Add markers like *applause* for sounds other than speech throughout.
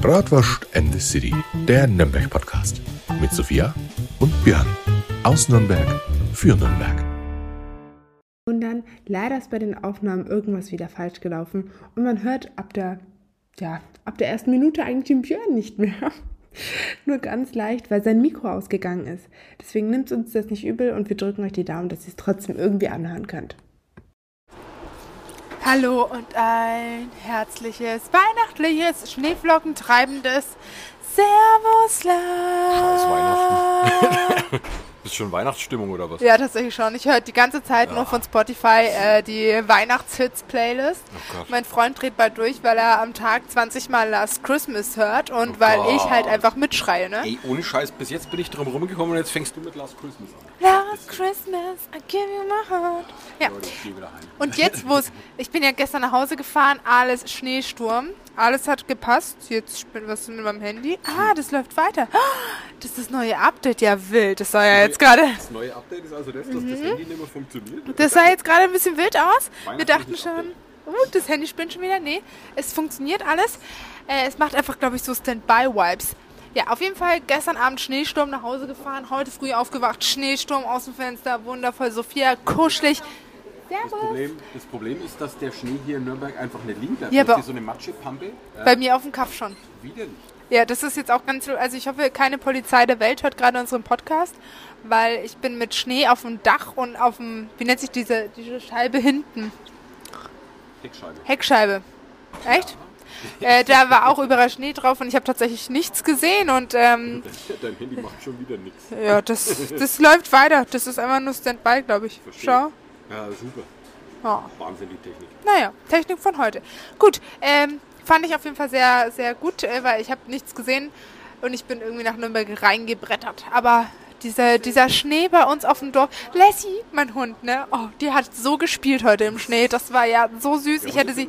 Bratwurst and the City, der Nürnberg-Podcast. Mit Sophia und Björn. Aus Nürnberg für Nürnberg. Und dann leider ist bei den Aufnahmen irgendwas wieder falsch gelaufen und man hört ab der, ja, ab der ersten Minute eigentlich den Björn nicht mehr. *laughs* Nur ganz leicht, weil sein Mikro ausgegangen ist. Deswegen nimmt uns das nicht übel und wir drücken euch die Daumen, dass ihr es trotzdem irgendwie anhören könnt. Hallo und ein herzliches, weihnachtliches, schneeflockentreibendes Servusland. Scheiß Weihnachten. *laughs* ist schon Weihnachtsstimmung oder was? Ja, tatsächlich schon. Ich höre die ganze Zeit nur von Spotify äh, die Weihnachtshits-Playlist. Oh mein Freund dreht bald durch, weil er am Tag 20 Mal Last Christmas hört und Oh weil Gott. ich halt einfach mitschreie, ne? Ey, ohne Scheiß, bis jetzt bin ich drum rumgekommen und jetzt fängst du mit Last Christmas an. Last Christmas, I give you my heart. Ja. Und jetzt, wo es, ich bin ja gestern nach Hause gefahren, alles Schneesturm, alles hat gepasst. Jetzt, bin- was mit meinem Handy? Ah, das läuft weiter. *gasps* Das ist das neue Update, ja wild. Das sah ja jetzt gerade, Das neue Update ist also das, dass das Handy nicht mehr funktioniert. Mhm. das sah jetzt gerade ein bisschen wild aus. Wir dachten schon, uh, das Handy spinnt schon wieder. Nee, es funktioniert alles. Äh, es macht einfach, glaube ich, so Standby-Vibes. Ja, auf jeden Fall gestern Abend Schneesturm nach Hause gefahren, heute früh aufgewacht, Schneesturm aus dem Fenster, wundervoll, Sophia, kuschelig. Das. Problem, das Problem ist, dass der Schnee hier in Nürnberg einfach nicht liegen bleibt. Ja, Das ist aber- hier so eine Matschepampe. Ja, Bei mir auf dem Kopf schon. widerlich. Ja, das ist jetzt auch ganz, also ich hoffe, keine Polizei der Welt hört gerade unseren Podcast, weil ich bin mit Schnee auf dem Dach und auf dem, wie nennt sich diese, diese Scheibe hinten? Heckscheibe. Heckscheibe. Echt? Äh, da war auch überall Schnee drauf und ich habe tatsächlich nichts gesehen und ähm, *laughs* Dein Handy macht schon wieder nichts. ja, das, das läuft weiter. Das ist einfach nur Standby, glaube ich. Verstehe. Schau. Ja, super. Ja. Wahnsinn, die Technik. Naja, Technik von heute. Gut, ähm, fand ich auf jeden Fall sehr, sehr gut, äh, weil ich habe nichts gesehen und ich bin irgendwie nach Nürnberg reingebrettert. Aber dieser, dieser Schnee bei uns auf dem Dorf, Lassie, mein Hund, ne? Oh, die hat so gespielt heute im Schnee. Das war ja so süß. Ich hätte sie,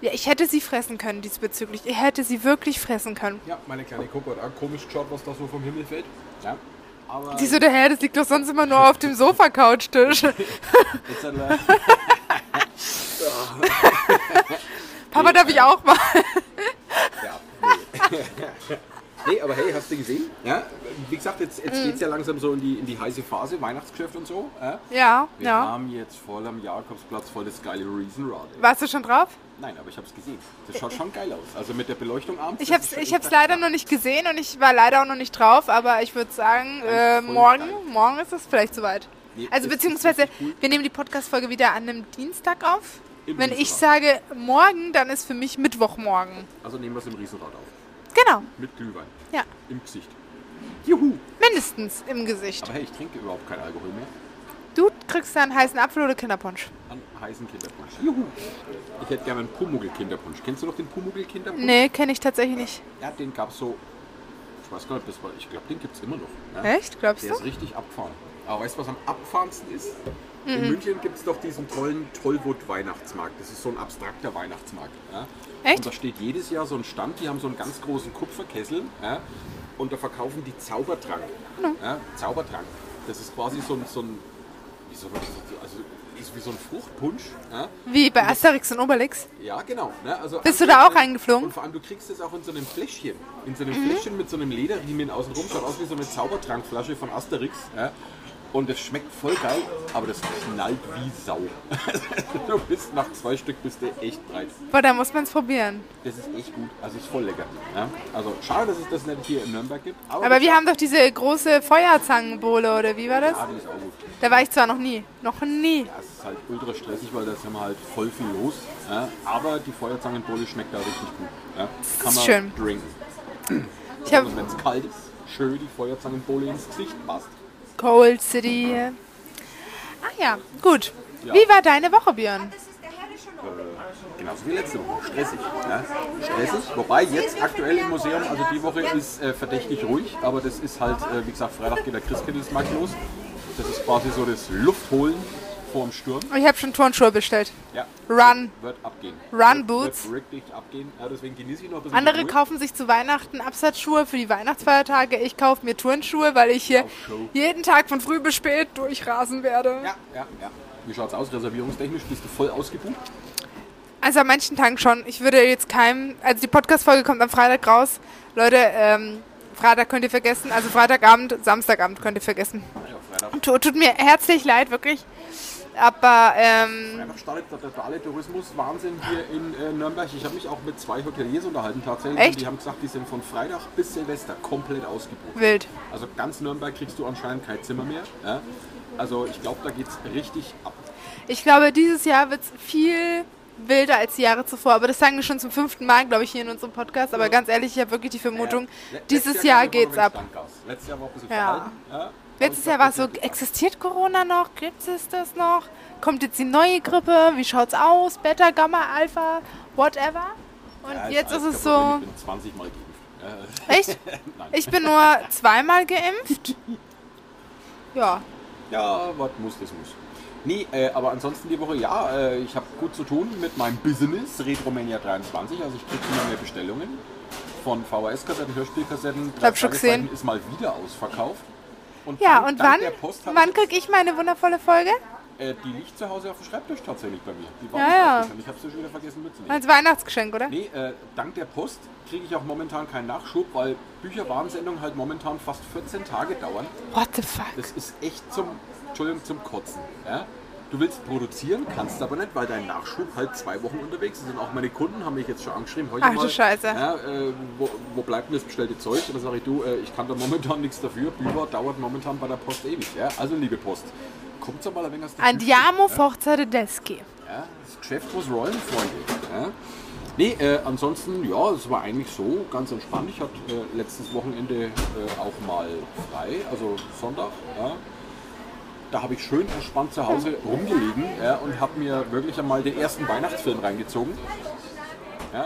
ja, ich hätte sie fressen können diesbezüglich. Ich hätte sie wirklich fressen können. Ja, meine kleine Coco hat auch komisch geschaut, was da so vom Himmel fällt. Ja. Aber Sie so, der Herr, das liegt doch sonst immer nur auf dem Sofa-Couchtisch. *laughs* Papa, darf ich auch mal? Ja, nee. *laughs* nee, aber hey, hast du gesehen? Ja, wie gesagt, jetzt, jetzt geht es ja langsam so in die, in die heiße Phase, Weihnachtsgeschäft und so. Ja? Ja, Wir ja. haben jetzt voll am Jakobsplatz voll das geile Riesenrad. ey. Warst du schon drauf? Nein, aber ich habe es gesehen. Das schaut schon geil aus. Also mit der Beleuchtung abends. Ich ist schon ich hab's leider noch nicht gesehen und ich war leider auch noch nicht drauf, aber ich würde sagen, äh, morgen, geil. morgen ist es vielleicht soweit. Nee, Also beziehungsweise, cool. wir nehmen die Podcast-Folge wieder an einem Dienstag auf. Im Wenn ich Riesenrad. sage morgen, dann ist für mich Mittwochmorgen. Also nehmen wir es im Riesenrad auf. Genau, Mit Glühwein. Ja. Im Gesicht. Juhu! Mindestens im Gesicht. Aber hey, ich trinke überhaupt keinen Alkohol mehr. Du kriegst dann heißen Apfel oder Kinderpunsch. An heißen Kinderpunsch. Juhu! Ich hätte gerne einen Pumuckl-Kinderpunsch. Kennst du noch den Pumuckl-Kinderpunsch? Nee, kenne ich tatsächlich nicht. Ja, den gab es so. Ich weiß gar nicht, war. Ich glaube, den gibt es immer noch. Ja. Echt? Glaubst Der du? ist richtig abgefahren. Aber weißt du, was am abgefahrensten ist? Mhm. In München gibt es doch diesen tollen Tollwood-Weihnachtsmarkt. Das ist so ein abstrakter Weihnachtsmarkt. Ja? Echt? Und da steht jedes Jahr so ein Stand, die haben so einen ganz großen Kupferkessel. Ja? Und da verkaufen die Zaubertrank. Ja? Zaubertrank. Das ist quasi so ein, so ein wie soll man das, also ist wie so ein Fruchtpunsch. Ja? Wie bei Asterix und Obelix. Ja, genau. Ne? Also Bist du da auch reingeflogen? Und vor allem, du kriegst es auch in so einem Fläschchen. In so einem Mhm. Fläschchen mit so einem Lederriemen außenrum. Schaut aus wie so eine Zaubertrankflasche von Asterix. Ja? Und es schmeckt voll geil, aber das knallt wie Sau. *laughs* du bist nach zwei Stück bist du echt breit. Boah, da muss man es probieren. Das ist echt gut. Also ist voll lecker. Ja? Also schade, dass es das nicht hier in Nürnberg gibt. Aber wir haben doch diese große Feuerzangenbowle, oder wie war das? Ja, die ist auch gut. Da war ich zwar noch nie. Noch nie. Ja, es ist halt ultra stressig, weil da ist immer halt voll viel los. Ja? Aber die Feuerzangenbowle schmeckt da richtig gut. Ja? Kann ist man schön. trinken. Ich Und wenn es kalt ist, schön die Feuerzangenbowle ins Gesicht passt. Cold City. Ach ja, gut. Ja. Wie war deine Woche, Björn? Genauso wie letzte Woche. Stressig. Ja? Stressig. Wobei jetzt aktuell im Museum, also die Woche ist äh, verdächtig ruhig, aber das ist halt, äh, wie gesagt, Freitag geht der Christkindlesmarkt los. Das ist quasi so das Luftholen vor dem Sturm. Ich habe schon Turnschuhe bestellt. Ja. Run. Wird abgehen. Run wird, Boots. Wird richtig abgehen. Ja, deswegen genieße ich noch ein bisschen Andere kaufen sich zu Weihnachten Absatzschuhe für die Weihnachtsfeiertage. Ich kaufe mir Turnschuhe, weil ich hier jeden Tag von früh bis spät durchrasen werde. Ja, ja, ja. Wie schaut's aus? Reservierungstechnisch bist du voll ausgebucht? Also an manchen Tagen schon. Ich würde jetzt keinem, also die Podcast-Folge kommt am Freitag raus. Leute, ähm, Freitag könnt ihr vergessen, also Freitagabend, Samstagabend könnt ihr vergessen. Ja, Freitag, Tut, tut mir herzlich leid, wirklich. Aber, ähm, Freitag startet der totale Tourismus-Wahnsinn hier in äh, Nürnberg. Ich habe mich auch mit zwei Hoteliers unterhalten tatsächlich. Echt? Und die haben gesagt, die sind von Freitag bis Silvester komplett ausgebucht. wild. Also ganz Nürnberg kriegst du anscheinend kein Zimmer mehr. Ja? Also ich glaube, da geht es richtig ab. Ich glaube, dieses Jahr wird es viel wilder als die Jahre zuvor. Aber das sagen wir schon zum fünften Mal, glaube ich, hier in unserem Podcast. Aber ganz ehrlich, ich habe wirklich die Vermutung, Ja, dieses Jahr geht's noch ab. Letztes Jahr war ein bisschen Ja. verhalten. Letztes Jahr ich war es so, existiert Corona noch? Gibt es das noch? Kommt jetzt die neue Grippe? Wie schaut's aus? Beta, Gamma, Alpha, whatever? Und Ja, jetzt ist es so. Ich bin 20 Mal geimpft. Ja. Echt? *laughs* Nein. Ich bin nur zweimal geimpft. Ja. Ja, was muss, das muss. Nee, äh, aber ansonsten die Woche, ja, äh, ich habe gut zu tun mit meinem Business, Retromania 23. Also ich kriege immer mehr Bestellungen von VHS-Kassetten, Hörspielkassetten. hab schon Fragezeichen gesehen. ist mal wieder ausverkauft. Und Ja, dank- und dank wann? Wann kriege ich meine wundervolle Folge? Äh, die liegt zu Hause auf dem Schreibtisch tatsächlich bei mir. Die war Ja, ja. Ich habe sie schon wieder vergessen mitzunehmen. Als Weihnachtsgeschenk, oder? Nee, äh, dank der Post kriege ich auch momentan keinen Nachschub, weil Bücherwarensendungen halt momentan fast 14 Tage dauern. What the fuck? Das ist echt zum, Entschuldigung, zum Kotzen. Ja? Du willst produzieren, kannst aber nicht, weil dein Nachschub halt zwei Wochen unterwegs ist. Und auch meine Kunden haben mich jetzt schon angeschrieben. Heute Ach du mal, Scheiße. Ja, äh, wo, wo bleibt denn das bestellte Zeug? Und dann sage ich, du, äh, ich kann da momentan nichts dafür. Bücher dauert momentan bei der Post ewig. Ja? Also liebe Post, kommt mal ein wenig aus der Andiamo Küche, Forza Tedeschi. ja, das Geschäft muss rollen, Freunde. Ja. Nee, äh, ansonsten, ja, es war eigentlich so ganz entspannt. Ich hatte äh, letztes Wochenende äh, auch mal frei, also Sonntag. Ja. Da habe ich schön entspannt zu Hause rumgelegen ja, und habe mir wirklich einmal den ersten Weihnachtsfilm reingezogen.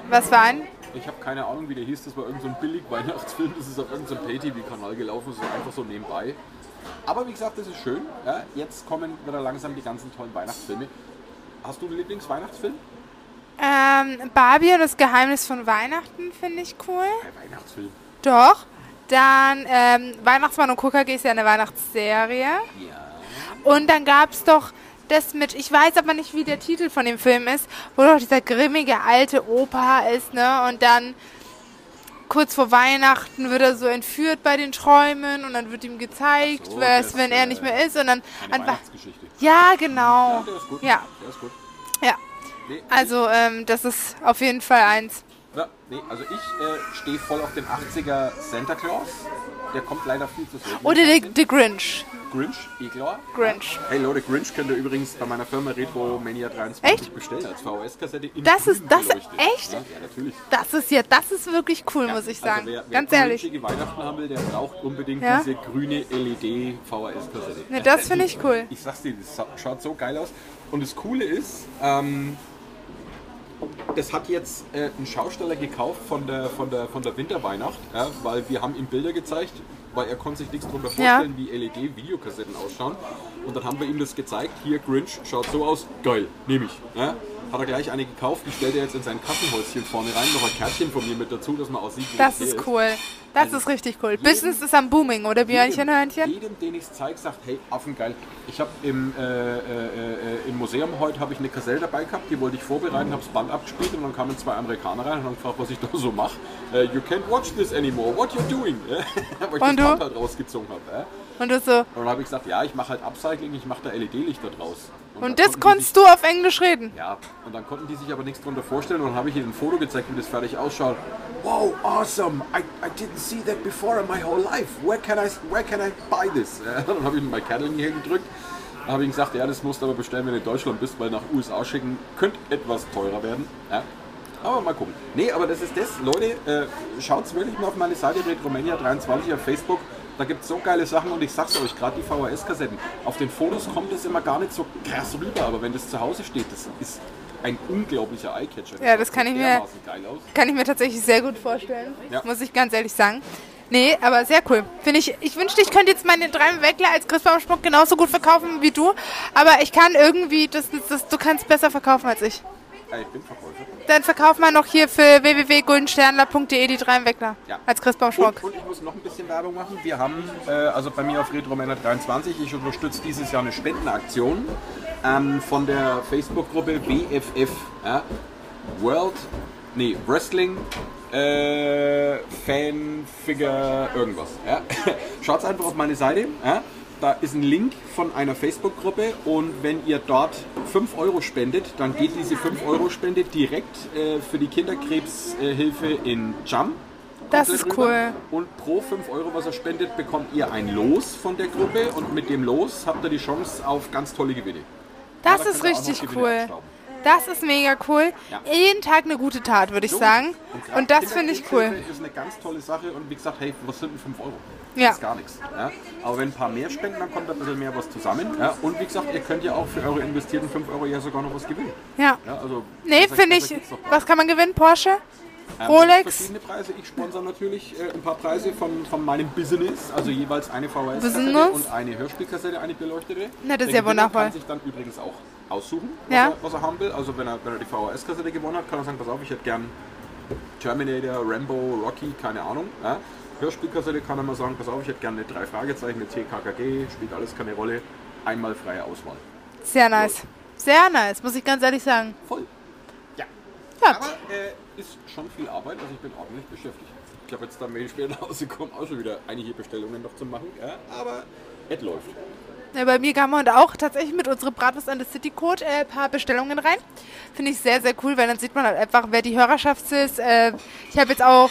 Was war ein? Ich habe keine Ahnung, wie der hieß. Das war irgendein so ein Billig-Weihnachtsfilm. Das ist auf irgendeinem Pay-TV-Kanal gelaufen. So einfach so nebenbei. Aber wie gesagt, das ist schön. Ja. Jetzt kommen wieder langsam die ganzen tollen Weihnachtsfilme. Hast du einen Lieblingsweihnachtsfilm? Ähm, Barbie und das Geheimnis von Weihnachten finde ich cool. Ein Weihnachtsfilm. Doch. Dann ähm, Weihnachtsmann und KKG ist ja eine Weihnachtsserie. Ja. Und dann gab es doch das mit, ich weiß aber nicht, wie der Titel von dem Film ist, wo doch dieser grimmige alte Opa ist, ne? Und dann kurz vor Weihnachten wird er so entführt bei den Träumen und dann wird ihm gezeigt, so, was, wenn er äh, nicht mehr ist und dann einfach. Ja, genau. Ja, der ist gut. Ja, Der ist gut. ja. Nee, Also ähm, das ist auf jeden Fall eins. ja, nee, also ich äh, stehe voll auf den 80er Santa Claus. Der kommt leider viel zu selten. Oder der, der Grinch. Grinch, klar. Grinch. Hey Leute, Grinch könnt ihr übrigens bei meiner Firma Retro Mania 23 Echt? bestellen als VHS-Kassette. Das ist- das- beleuchtet. echt? Ja, ja, natürlich. Das ist ja, das ist wirklich cool, muss ich sagen. Also wer, wer Ganz ehrlich. grinchige Weihnachten haben will, der braucht unbedingt Ja? diese grüne LED VHS-Kassette. Ne, das finde ich cool. Ich sag's dir, das schaut so geil aus. Und das Coole ist, ähm, das hat jetzt äh, ein Schausteller gekauft von der, von der, von der Winterweihnacht, ja, weil wir haben ihm Bilder gezeigt, weil er konnte sich nichts darunter Ja. vorstellen, wie LED-Videokassetten ausschauen. Und dann haben wir ihm das gezeigt, hier Grinch, schaut so aus, geil, nehme ich. Ja. Hat er gleich eine gekauft, die stellt er jetzt in sein Kassenhäuschen vorne rein, noch ein Kärtchen von mir mit dazu, dass man aussieht, wie Das ist cool. Das Also ist richtig cool. jedem- Business ist am Booming, oder Björnchen, jedem, Hörnchen? jedem, den ich es zeige, sagt, hey, Affengeil. Ich habe im, äh, äh, äh, im Museum heute habe ich eine Kassette dabei gehabt, die wollte ich vorbereiten, habe das Band abgespielt und dann kamen zwei Amerikaner rein und haben gefragt, was ich da so mache. Äh, you can't watch this anymore, what you doing? *laughs* Und das du? Band halt rausgezogen habe. Und du so. Und dann habe ich gesagt, ja, ich mache halt Upcycling, ich mache da LED-Lichter draus. Und dann das konntest du auf Englisch reden. sich- Ja, und dann konnten die sich aber nichts darunter vorstellen und dann habe ich ihnen ein Foto gezeigt, wie das fertig ausschaut. Wow, awesome! I, I didn't see that before in my whole life. Where can I, where can I buy this? Ja, dann habe ich ihn bei Cattling hier gedrückt. Dann habe ich ihm gesagt, ja, das musst du aber bestellen, wenn du in Deutschland bist, weil nach USA schicken könnte etwas teurer werden. Ja. Aber mal gucken. Nee, aber das ist das. Leute, äh, schaut wirklich mal auf meine Seite Retromania23 auf Facebook. Da gibt es so geile Sachen und ich sag's euch, gerade die VHS-Kassetten. Auf den Fotos kommt es immer gar nicht so krass rüber, aber wenn das zu Hause steht, das ist ein unglaublicher Eyecatcher. Ja, das kann ich mir-. Kann ich mir tatsächlich sehr gut vorstellen. Ja. Muss ich ganz ehrlich sagen. Nee, aber sehr cool. Finde ich, ich wünschte, ich könnte jetzt meine drei Weckler als Christbaumschmuck genauso gut verkaufen wie du. Aber ich kann irgendwie, das, das, du kannst besser verkaufen als ich. Ja, ich bin Verkäufer. Dann verkauf mal noch hier für www.guldensternler.de die drei Weckler Ja. als Christbaumschmuck. Und, und ich muss noch ein bisschen Werbung machen. Wir haben, äh, also bei mir auf Retromänner 23, ich unterstütze dieses Jahr eine Spendenaktion ähm, von der Facebook-Gruppe BFF. Ja. World, nee, Wrestling, äh, Fanfigure, irgendwas. Ja? *laughs* Schaut einfach auf meine Seite. Ja? Da ist ein Link von einer Facebook-Gruppe und wenn ihr dort 5 Euro spendet, dann geht diese 5 Euro Spende direkt äh, für die Kinderkrebshilfe in Jam. Das ist rüber. cool. Und pro 5 Euro, was er spendet, bekommt ihr ein Los von der Gruppe und mit dem Los habt ihr die Chance auf ganz tolle Gewinne. Das Ja, ist richtig cool. Das ist mega cool. Ja. Jeden Tag eine gute Tat, würde ich sagen. grad Und das finde ich cool. Kinderkrebshilfe ist eine ganz tolle Sache und wie gesagt, hey, was sind denn 5 Euro? Ja. Das ist gar nichts. Ja? Aber wenn ein paar mehr spenden, dann kommt ein bisschen mehr was zusammen. Ja? Und wie gesagt, ihr könnt ja auch für eure investierten 5 Euro ja sogar noch was gewinnen. Ja. Ja, also Nee, finde ich. Was kann man gewinnen? Porsche? ähm, Rolex? Verschiedene Preise. Ich sponsere natürlich äh, ein paar Preise von, von meinem Business. Also jeweils eine VHS-Kassette und eine Hörspielkassette, eine beleuchtete. Na, das ist ja wundervoll. kann sich dann übrigens auch aussuchen, was, Ja. er, was er haben will. Also wenn er, wenn er die VHS-Kassette gewonnen hat, kann er sagen, pass auf, ich hätte gern Terminator, Rambo, Rocky, keine Ahnung. Ja. Hörspielkassette kann er mal sagen, pass auf, ich hätte gerne drei Fragezeichen, eine TKKG, spielt alles keine Rolle. Einmal freie Auswahl. Sehr nice. Sehr nice, muss ich ganz ehrlich sagen. Voll. Ja. Ja. Aber äh, ist schon viel Arbeit, also ich bin ordentlich beschäftigt. Ich habe jetzt da Mail später rausgekommen, auch schon wieder einige Bestellungen noch zu machen. Ja, aber es läuft. Ja, bei mir kamen heute auch tatsächlich mit unserem Bratwurst an the City Code äh, ein paar Bestellungen rein. Finde ich sehr, sehr cool, weil dann sieht man halt einfach, wer die Hörerschaft ist. Äh, ich habe jetzt auch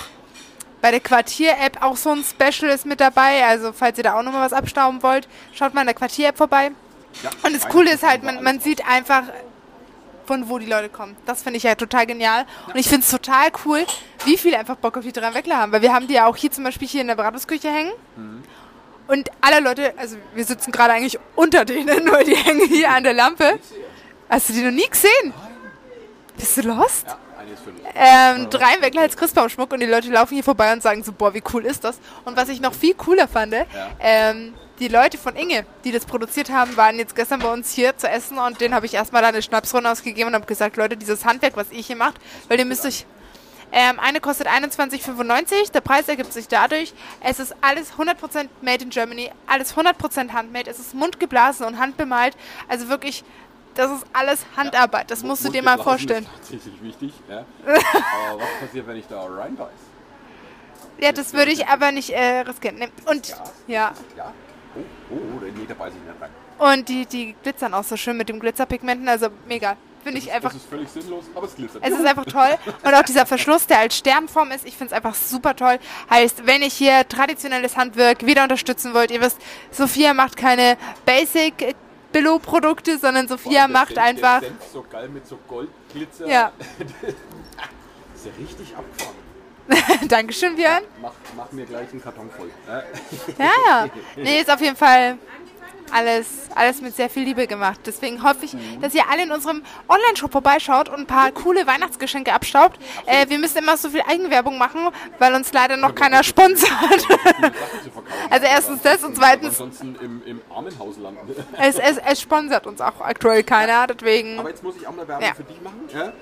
bei der Quartier-App auch so ein Special ist mit dabei. Also falls ihr da auch nochmal was abstauben wollt, schaut mal in der Quartier-App vorbei. Ja, Und das Coole ist halt, man, man sieht einfach, von wo die Leute kommen. Das finde ich ja total genial. Und ich finde es total cool, wie viele einfach Bock auf die drei Weckler haben. Weil wir haben die ja auch hier zum Beispiel hier in der Bratwurstküche hängen. Und alle Leute, also wir sitzen gerade eigentlich unter denen, *laughs* nur die hängen hier an der Lampe. Hast du die noch nie gesehen? Bist du lost? Ja, Ähm, drei Weckler als Christbaumschmuck und die Leute laufen hier vorbei und sagen so, boah, wie cool ist das? Und was ich noch viel cooler fand, ähm, die Leute von Inge, die das produziert haben, waren jetzt gestern bei uns hier zu essen und denen habe ich erstmal da eine Schnapsrunde ausgegeben und habe gesagt, Leute, dieses Handwerk, was ihr hier macht, weil ihr müsst euch... Ähm, eine kostet 21,95. Der Preis ergibt sich dadurch, es ist alles 100% made in Germany, alles 100% handmade, es ist mundgeblasen und handbemalt. Also wirklich, das ist alles Handarbeit. Das musst du dir mal vorstellen. Ist tatsächlich wichtig. Ja. *laughs* Aber was passiert, wenn ich da reinbeiß? Ja, das würde ich aber nicht äh, riskieren. Nee. Und ja, Ja? Oh, oh, oh, nee, da beiß ich nicht rein. und die, die glitzern auch so schön mit dem Glitzerpigmenten, also mega. Finde ich einfach. Das ist völlig sinnlos, aber es glitzert. Es ist einfach toll. Und auch dieser Verschluss, der als Sternform ist, ich finde es einfach super toll. Heißt, wenn ihr hier traditionelles Handwerk wieder unterstützen wollt, ihr wisst, Sophia macht keine Basic Billo-Produkte, sondern Sophia Boah, macht Senf- einfach. Der Senf so geil mit so Goldglitzer. Ja. *laughs* ist ja richtig abgefahren. *laughs* Dankeschön, Björn. Mach, mach mir gleich einen Karton voll. Ja, ja. Nee, ist auf jeden Fall alles, alles mit sehr viel Liebe gemacht. Deswegen hoffe ich, dass ihr alle in unserem Online-Shop vorbeischaut und ein paar coole Weihnachtsgeschenke abstaubt. Äh, wir müssen immer so viel Eigenwerbung machen, weil uns leider noch keiner sponsert. *laughs* Also erstens das und zweitens- Ansonsten im, im Armenhaus landen. *laughs* es, es, es sponsert uns auch aktuell keiner, deswegen. Aber jetzt muss ich auch mal Werbung Ja. für dich machen. Ja?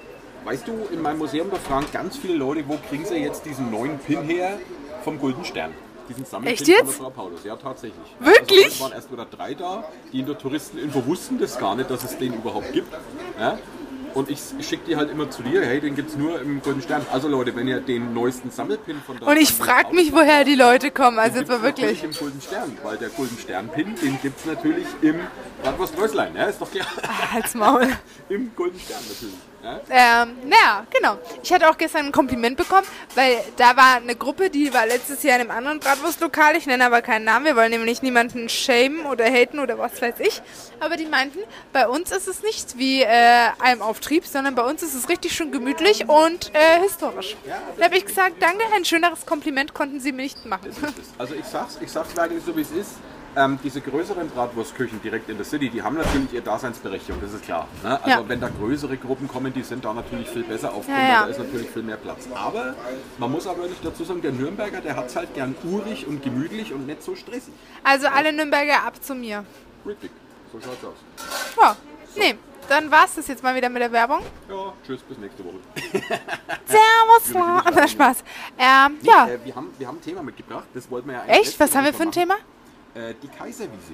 Weißt du, in meinem Museum, da fragen ganz viele Leute, wo kriegen sie jetzt diesen neuen Pin her vom Golden Stern? Diesen Sammelpin Echt von jetzt? der Frau Paulus. Ja, tatsächlich. Wirklich? Also, es waren erst wieder drei da, die in der Touristeninfo wussten das gar nicht, dass es den überhaupt gibt. Ja? Und ich schicke die halt immer zu dir, hey, den gibt es nur im Golden Stern. Also Leute, wenn ihr den neuesten Sammelpin von da Und ich frage mich, woher die Leute kommen. Also jetzt mal wirklich. im Golden Stern, weil der Golden Stern-Pin, den gibt es natürlich im Bratwurst Röslein, ja, ist doch klar. Halt's Maul. *laughs* Im Golden Stern natürlich. Ja? Ähm, naja, genau. Ich hatte auch gestern ein Kompliment bekommen, weil da war eine Gruppe, die war letztes Jahr in einem anderen Bratwurstlokal. Ich nenne aber keinen Namen, wir wollen nämlich niemanden shamen oder haten oder was weiß ich. Aber die meinten, bei uns ist es nicht wie äh, einem Auftrieb, sondern bei uns ist es richtig schön gemütlich und äh, historisch. Da habe ich gesagt, danke, ein schöneres Kompliment konnten Sie mir nicht machen. Also ich sag's, ich sag's leider so wie es ist. Ähm, diese größeren Bratwurstküchen direkt in der City, die haben natürlich ihre Daseinsberechtigung, das ist klar. Ne? Also Ja. wenn da größere Gruppen kommen, die sind da natürlich viel besser aufgehoben, Ja, ja. da ist natürlich viel mehr Platz. Aber man muss aber wirklich dazu sagen, der Nürnberger, der hat's halt gern urig und gemütlich und nicht so stressig. Also alle Nürnberger ab zu mir. Richtig, so schaut's aus. Ja, nee, dann war's das jetzt mal wieder mit der Werbung. Ja, tschüss, bis nächste Woche. *laughs* Servus, nicht. *laughs* Spaß. Ähm, ja. Äh, wir, haben, wir haben ein Thema mitgebracht, das wollten wir ja eigentlich Echt? Was haben wir für ein Thema? Äh, die Kaiserwiese.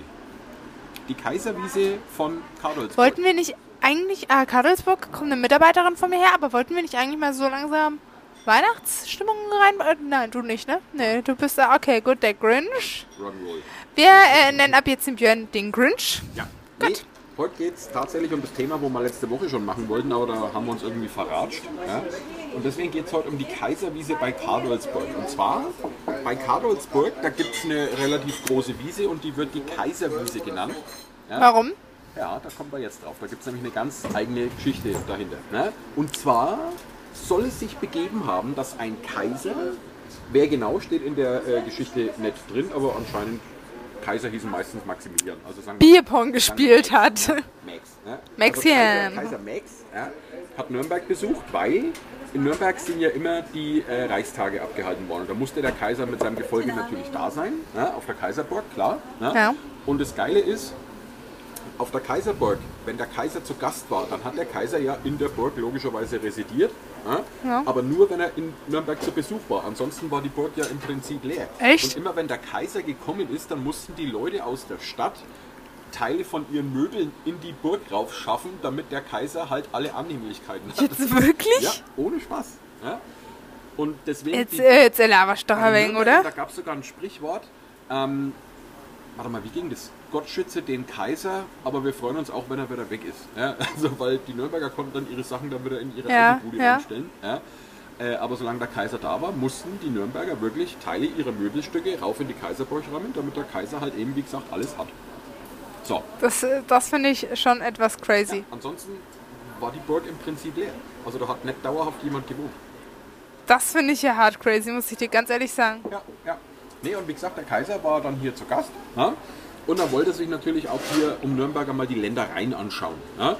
Die Kaiserwiese von Karlsruhe. Wollten wir nicht eigentlich, ah, Kadelsburg kommt eine Mitarbeiterin von mir her, aber wollten wir nicht eigentlich mal so langsam Weihnachtsstimmung rein? Äh, nein, du nicht, ne? Nee, du bist da, okay, gut, der Grinch. Rock'n'Roll. Wir äh, nennen ab jetzt den Björn den Grinch. Ja. Nee, heute geht es tatsächlich um das Thema, wo wir letzte Woche schon machen wollten, aber da haben wir uns irgendwie verratscht. Ja? Und deswegen geht es heute um die Kaiserwiese bei Kadolsburg. Und zwar bei Kadolsburg, da gibt es eine relativ große Wiese und die wird die Kaiserwiese genannt. Ja? Warum? Ja, da kommen wir jetzt drauf. Da gibt es nämlich eine ganz eigene Geschichte dahinter. Ne? Und zwar soll es sich begeben haben, dass ein Kaiser, wer genau steht in der äh, Geschichte nicht drin, aber anscheinend Kaiser hießen meistens Maximilian. Also sagen Bierpong gespielt hat. Max. Ne? Maxchen. *laughs* Also Kaiser, Kaiser Max ja, hat Nürnberg besucht, weil in Nürnberg sind ja immer die äh, Reichstage abgehalten worden. Da musste der Kaiser mit seinem Gefolge natürlich da sein, ne? auf der Kaiserburg, klar. Ne? Ja. Und das Geile ist, auf der Kaiserburg, wenn der Kaiser zu Gast war, dann hat der Kaiser ja in der Burg logischerweise residiert. Ja? Aber nur, wenn er in Nürnberg zu Besuch war. Ansonsten war die Burg ja im Prinzip leer. Echt? Und immer wenn der Kaiser gekommen ist, dann mussten die Leute aus der Stadt Teile von ihren Möbeln in die Burg raufschaffen, damit der Kaiser halt alle Annehmlichkeiten hat. Jetzt wirklich? Ja, ohne Spaß. Ja? Und deswegen. Jetzt, die- äh, jetzt laberst doch ein wenig, oder? Da gab es sogar ein Sprichwort. Ähm, warte mal, wie ging das? Gott schütze den Kaiser, aber wir freuen uns auch, wenn er wieder weg ist. Ja, *laughs* also, weil die Nürnberger konnten dann ihre Sachen dann wieder in ihre Ja, Bude ja. einstellen. Ja. Äh, aber solange der Kaiser da war, mussten die Nürnberger wirklich Teile ihrer Möbelstücke rauf in die Kaiserburg räumen, damit der Kaiser halt eben, wie gesagt, alles hat. So, Das, äh, das finde ich schon etwas crazy. ansonsten war die Burg im Prinzip leer. Also da hat nicht dauerhaft jemand gewohnt. Das finde ich ja hart crazy, muss ich dir ganz ehrlich sagen. Ja, ja. Nee, und wie gesagt, der Kaiser war dann hier zu Gast. Ja? Und dann wollte er sich natürlich auch hier um Nürnberg mal die Ländereien anschauen. Ja?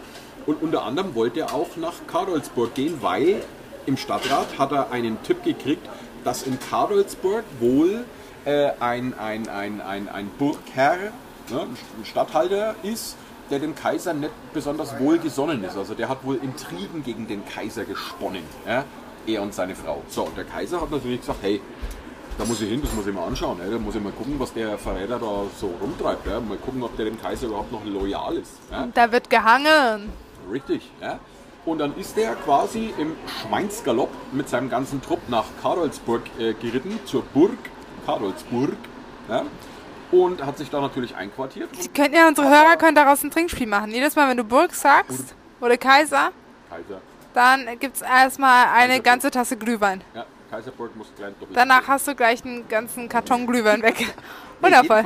Und unter anderem wollte er auch nach Karolsburg gehen, weil im Stadtrat hat er einen Tipp gekriegt, dass in Karolsburg wohl äh, ein, ein, ein, ein, ein Burgherr, ne, ein Statthalter ist, der dem Kaiser nicht besonders wohlgesonnen ist. Also der hat wohl Intrigen gegen den Kaiser gesponnen. Ja? Er und seine Frau. So, und der Kaiser hat natürlich gesagt, hey, da muss ich hin, das muss ich mal anschauen. Ja. Da muss ich mal gucken, was der Verräter da so rumtreibt. Ja. Mal gucken, ob der dem Kaiser überhaupt noch loyal ist. Ja. Da wird gehangen. Richtig. Ja. Und dann ist der quasi im Schweinsgalopp mit seinem ganzen Trupp nach Karolsburg äh, geritten, zur Burg Karolsburg. Ja. Und hat sich da natürlich einquartiert. Die Und können ja, unsere Hörer können daraus ein Trinkspiel machen. Jedes Mal, wenn du Burg sagst oder Kaiser, Kaiser. dann gibt es erstmal eine Kaiserburg. ganze Tasse Glühwein. Ja, Kaiserburg muss klein doppelt. Danach hast du gleich einen ganzen Karton Glühwein weg. *laughs* Wundervoll.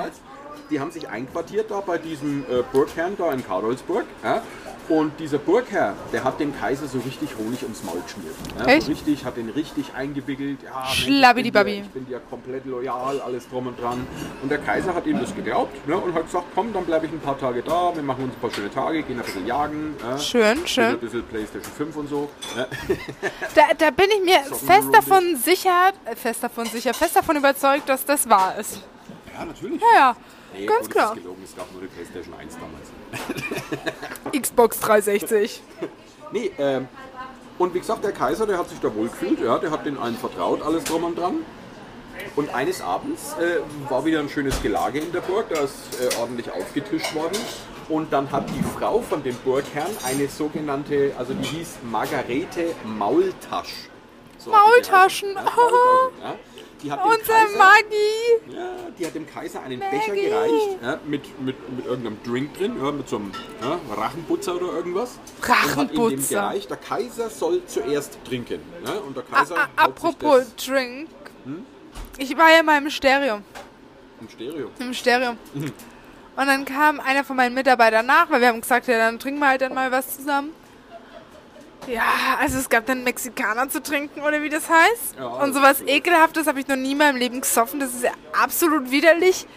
Die haben sich einquartiert da bei diesem äh, Burgherrn da in Karolsburg. Ja? Und dieser Burgherr, der hat dem Kaiser so richtig Honig ums Maul geschmiert. Ja? Echt? So richtig, hat den richtig eingewickelt. Ja. Ich bin dir- ich bin dir komplett loyal, alles drum und dran. Und der Kaiser hat ihm das geglaubt ne? und hat gesagt, komm, dann bleibe ich ein paar Tage da, wir machen uns ein paar schöne Tage, gehen ein bisschen jagen. Ja? Schön, schön. Ein bisschen Playstation 5 und so. Ja? *laughs* Da, da bin ich mir fest davon sicher, äh, fest davon sicher, fest davon überzeugt, dass das wahr ist. ja, natürlich. Ja, ja. Nee, Ganz klar. Das ist gelogen, es gab nur die Playstation 1 damals. Xbox 360. Nee, ähm, und wie gesagt, der Kaiser, der hat sich da wohl gefühlt, ja, der hat den allen vertraut, alles drum und dran. Und eines Abends äh, war wieder ein schönes Gelage in der Burg, da ist äh, ordentlich aufgetischt worden. Und dann hat die Frau von dem Burgherrn eine sogenannte, also die hieß Margarete Maultasch. So Maultaschen. Ja, Maultaschen, ja. Die hat dem Unser Kaiser- Maggi. ja, die hat dem Kaiser einen Maggie. Becher gereicht ja, mit, mit, mit irgendeinem Drink drin, ja, mit so einem ja, Rachenputzer oder irgendwas. Und hat ihm dem Rachenputzer. gereicht, der Kaiser soll zuerst trinken. Und der A Kaiser a sich apropos das Drink. Ich war ja mal im Stereo. im Stereo. Im Stereo. Und dann kam einer von meinen Mitarbeitern nach, weil wir haben gesagt, ja, dann trinken wir halt dann mal was zusammen. Ja, also es gab dann Mexikaner zu trinken oder wie das heißt. Ja, und sowas ekelhaftes habe ich noch nie in meinem Leben gesoffen. Das ist ja absolut widerlich.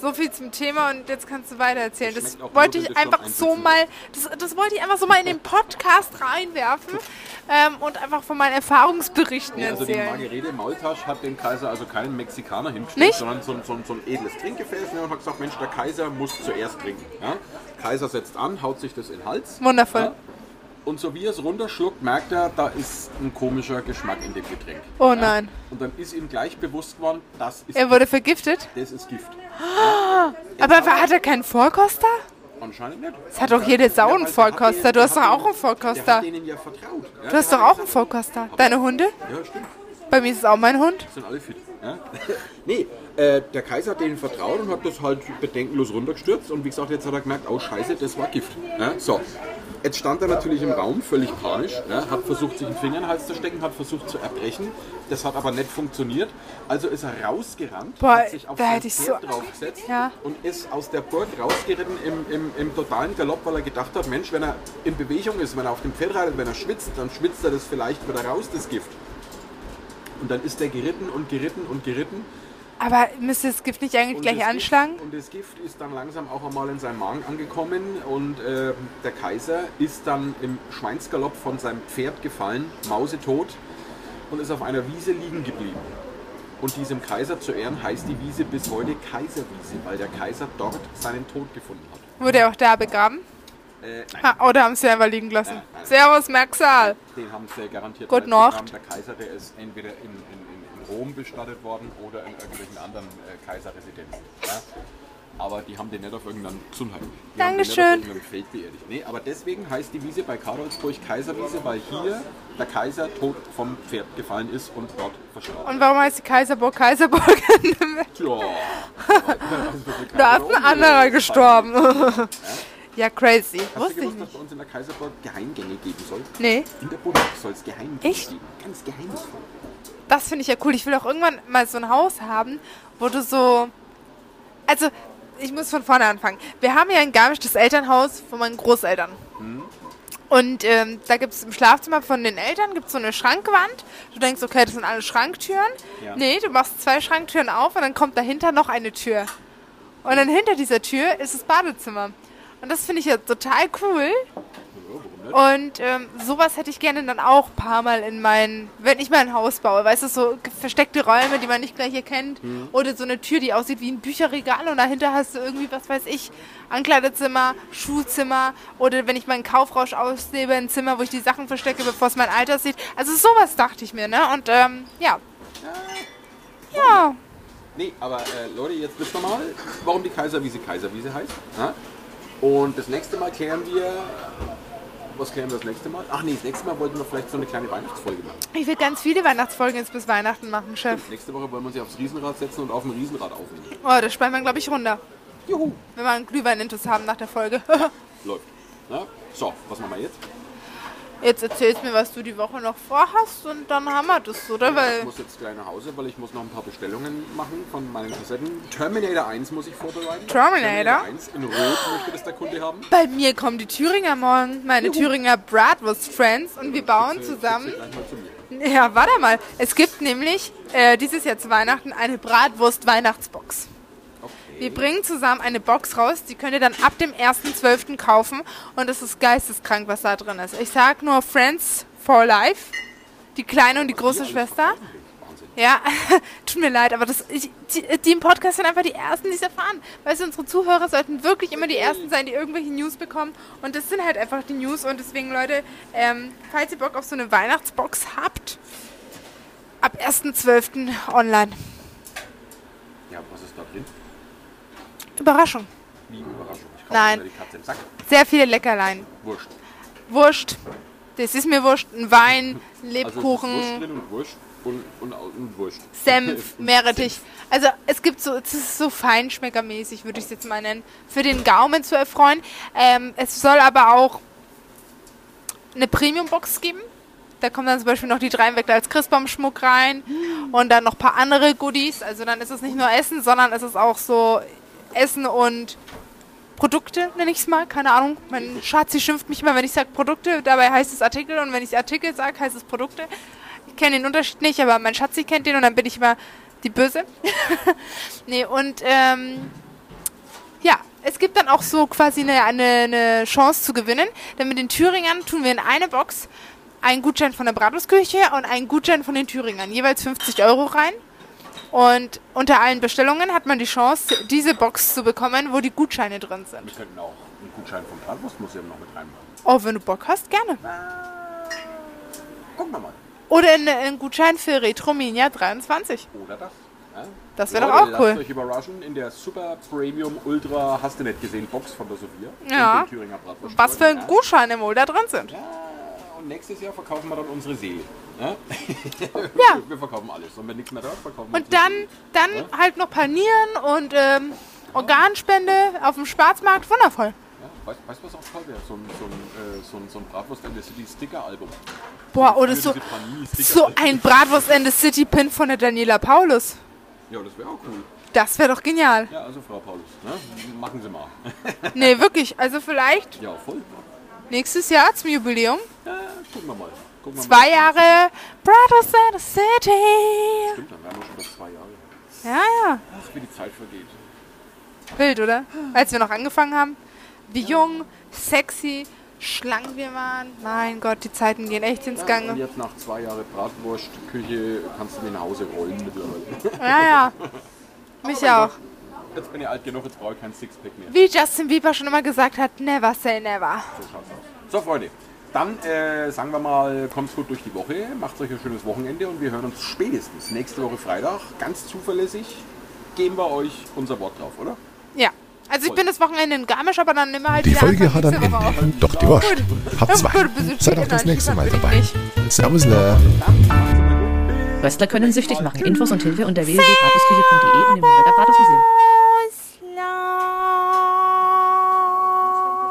So viel zum Thema und jetzt kannst du weiter erzählen. Das wollte ich einfach so mal, das, das wollte ich einfach so mal in den Podcast reinwerfen ähm, und einfach von meinen Erfahrungsberichten Nee, also die erzählen. Margarete Maultasch hat dem Kaiser also keinen Mexikaner hingestellt, Nicht? sondern so, ein- so, so ein edles Trinkgefäß ne, und hat gesagt, Mensch, der Kaiser muss zuerst trinken. Ja? Kaiser setzt an, haut sich das in den Hals. Wundervoll. Ja? Und so wie er es runterschluckt, merkt er, da ist ein komischer Geschmack in dem Getränk. Oh nein. Und dann ist ihm gleich bewusst geworden, das ist, Er wurde vergiftet. das ist Gift. Aber hat er keinen Vorkoster? Anscheinend nicht. Das hat doch jede Sau einen Vollkoster. hat Du hast doch auch der einen hat Vollkoster. denen ja vertraut. Ja? Du hast doch auch einen Vollkoster. Deine Hunde? Ja, stimmt. Bei mir ist es auch mein Hund. Sind alle fit. Ja? *laughs* nee, äh, der Kaiser hat denen vertraut und hat das halt bedenkenlos runtergestürzt. Und wie gesagt, jetzt hat er gemerkt, oh scheiße, das war Gift. Ja? So, jetzt stand er natürlich im Raum, völlig panisch. Ja? Hat versucht, sich einen Finger in den Hals zu stecken, hat versucht zu erbrechen. Das hat aber nicht funktioniert. Also ist er rausgerannt, Boah, hat sich auf da hätte ich so- draufgesetzt Ja. und ist aus der Burg rausgeritten im, im, im totalen Galopp, weil er gedacht hat, Mensch, wenn er in Bewegung ist, wenn er auf dem Pferd reitet, wenn er schwitzt, dann schwitzt er das vielleicht wieder raus, das Gift. Und dann ist er geritten und geritten und geritten. Aber müsste das Gift nicht eigentlich Und gleich anschlagen? Gift, und das Gift ist dann langsam auch einmal in seinem Magen angekommen und äh, der Kaiser ist dann im Schweinsgalopp von seinem Pferd gefallen, mausetot und ist auf einer Wiese liegen geblieben. Und diesem Kaiser zu Ehren heißt die Wiese bis heute Kaiserwiese, weil der Kaiser dort seinen Tod gefunden hat. Wurde er auch da begraben? Äh, Ha, oder haben sie einfach liegen gelassen? Nein. Servus, Maxal. den haben sie garantiert begraben. Nacht. Der Kaiser, der ist entweder in, in Rom bestattet worden oder in irgendwelchen anderen äh, Kaiserresidenzen. Ja? Aber die haben den nicht auf irgendeinem Gesundheit. Die haben den nicht auf Dankeschön. irgendeinem Feld beerdigt. Nee, aber deswegen heißt die Wiese bei Karolsburg Kaiserwiese, weil hier der Kaiser tot vom Pferd gefallen ist und dort verstorben. Und warum heißt die Kaiserburg Kaiserburg? Tja, *laughs* da ist ein anderer gestorben. ja, crazy. Hast du Wusste ich gewusst, dass nicht. bei uns in der Kaiserburg Geheimgänge geben soll? Nee, In der Burg soll es Geheimgänge Echt? geben. Ganz geheimnisvoll. das finde ich ja cool. Ich will auch irgendwann mal so ein Haus haben, wo du so. Also, ich muss von vorne anfangen. Wir haben ja in Garmisch das Elternhaus von meinen Großeltern. Und ähm, da gibt es im Schlafzimmer von den Eltern gibt's so eine Schrankwand. Du denkst, okay, das sind alle Schranktüren. Ja. Nee, du machst zwei Schranktüren auf und dann kommt dahinter noch eine Tür. Und dann hinter dieser Tür ist das Badezimmer. Und das finde ich ja total cool. Und ähm, sowas hätte ich gerne dann auch ein paar Mal in mein, wenn ich mal ein Haus baue, weißt du, so versteckte Räume, die man nicht gleich erkennt. Oder so eine Tür, die aussieht wie ein Bücherregal und dahinter hast du irgendwie, was weiß ich, Ankleidezimmer, Schuhzimmer oder wenn ich meinen Kaufrausch auslebe, ein Zimmer, wo ich die Sachen verstecke, bevor es mein Alter sieht. Also sowas dachte ich mir, ne? Und ähm, ja. Ja. Nee, aber äh, Leute, jetzt wisst ihr mal, warum die Kaiserwiese Kaiserwiese heißt. Ja? Und das nächste Mal klären wir. Was klären wir das nächste Mal? Ach nee, das nächste Mal wollten wir vielleicht so eine kleine Weihnachtsfolge machen. Ich will ganz viele Weihnachtsfolgen jetzt bis Weihnachten machen, Chef. Nächste Woche wollen wir uns ja aufs Riesenrad setzen und auf dem Riesenrad aufnehmen. Oh, das sparen wir, glaube ich, runter. Juhu, Wenn wir einen Glühwein-Intus haben nach der Folge. *laughs* läuft. Ja? So, was machen wir jetzt? Jetzt erzählst mir, was du die Woche noch vorhast und dann haben wir das, oder? Ich Weil muss jetzt gleich nach Hause, weil ich muss noch ein paar Bestellungen machen von meinen Kassetten. Terminator 1 muss ich vorbereiten. Terminator? 1 in Rot möchte das der Kunde haben. bei mir kommen die Thüringer morgen, meine Thüringer Bratwurst Friends und wir bauen Schicke- zusammen. zu. Ja, warte mal. Es gibt nämlich äh, dieses Jahr zu Weihnachten eine Bratwurst-Weihnachtsbox. Okay. Wir bringen zusammen eine Box raus, die könnt ihr dann ab dem 1.12. kaufen und es ist geisteskrank, was da drin ist. Ich sag nur Friends for Life, die kleine und die große Schwester. Ja, *laughs* tut mir leid, aber das, ich, die, die im Podcast sind einfach die Ersten, die es erfahren. Weißt du, unsere Zuhörer sollten wirklich immer die Ersten sein, die irgendwelche News bekommen. Und das sind halt einfach die News. Und deswegen, Leute, ähm, falls ihr Bock auf so eine Weihnachtsbox habt, ab 1.12. online. Ja, was ist da drin? Überraschung. Wie Überraschung. Nein. Sehr viele Leckerlein. Wurscht. Wurst. Das ist mir Wurst. Ein Wein, Also Lebkuchen. Wurst drin und Wurst und, und, und Wurst. *laughs* Senf, Meerrettich. Also es gibt so, es ist so feinschmeckermäßig, würde ich es jetzt mal nennen, für den Gaumen zu erfreuen. Ähm, es soll aber auch eine Premium-Box geben. Da kommen dann zum Beispiel noch die drei Weckler als Christbaumschmuck rein und dann noch ein paar andere Goodies. Also dann ist es nicht nur Essen, sondern es ist auch so Essen und Produkte, nenne ich es mal. Keine Ahnung. Mein Schatzi schimpft mich immer, wenn ich sage Produkte. Dabei heißt es Artikel und wenn ich Artikel sage, heißt es Produkte. Ich kenne den Unterschied nicht, aber mein Schatzi kennt den und dann bin ich immer die Böse. *laughs* nee, und ähm, ja, es gibt dann auch so quasi eine, eine, eine Chance zu gewinnen. Denn mit den Thüringern tun wir in eine Box einen Gutschein von der Bratwurstküche und einen Gutschein von den Thüringern. Jeweils 50 Euro rein. Und unter allen Bestellungen hat man die Chance, diese Box zu bekommen, wo die Gutscheine drin sind. Wir könnten auch einen Gutschein vom Bratwurstmuseum noch mit reinmachen. Oh, wenn du Bock hast, gerne. Gucken wir mal. Oder einen, einen Gutschein für Retrominia 23. Oder das. Ja? Das wäre doch auch Lasst cool. euch überraschen in der Super Premium Ultra, hast du nicht gesehen, Box von der Sophia. Ja. Was für Ja. Gutscheine wohl da drin sind. Ja, und nächstes Jahr verkaufen wir dann unsere Seele. Ja? Ja. *laughs* Wir verkaufen alles. Und wenn nichts mehr da ist, verkaufen wir Und dann, Seele. dann halt noch Panieren und ähm, Organspende auf dem Schwarzmarkt. Wundervoll. Ja, weißt du, was auch toll wäre? So ein, so ein, äh, so ein, so ein Bratwurst in the City Sticker-Album. Boah, oder so, Diese Panini-Sticker. so ein Bratwurst in the City Pin von der Daniela Paulus. Ja, das wäre auch cool. Das wäre doch genial. Ja, also Frau Paulus, ne? machen Sie mal. *laughs* Nee, wirklich. Also vielleicht Ja, voll. nächstes Jahr zum Jubiläum. Ja, gucken wir mal. Gucken wir Zwei mal. Jahre Bratwurst in the City. Stimmt, dann wären wir schon bei zwei Jahre. Ja, ja. Ach, wie die Zeit vergeht. Wild, oder? Als wir noch angefangen haben. Wie jung, sexy, schlank wir waren. Mein Gott, die Zeiten gehen echt ins Und Gange. jetzt nach zwei Jahren Bratwurstküche kannst du mir nach Hause rollen mittlerweile. *laughs* Ja, ja. Mich auch. Gott. Jetzt bin ich alt genug, jetzt brauche ich kein Sixpack mehr. Wie Justin Bieber schon immer gesagt hat, never say never. So schaut's aus. So, Freunde. Dann äh, sagen wir mal, kommt's gut durch die Woche, macht euch ein schönes Wochenende und wir hören uns spätestens nächste Woche Freitag. Ganz zuverlässig geben wir euch unser Wort drauf, oder? Ja. Also ich bin das Wochenende in Garmisch, aber dann nehmen wir halt Die Folge hat ein Ende. auf. Doch die Wurst. Habt zwei. Seid auch das nächste Mal dabei. Servusle. Wrestler können süchtig machen. Infos und Hilfe unter www.bratwurstküche.de und im Nürnberger Bratwurstmuseum.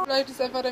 Vielleicht ist einfach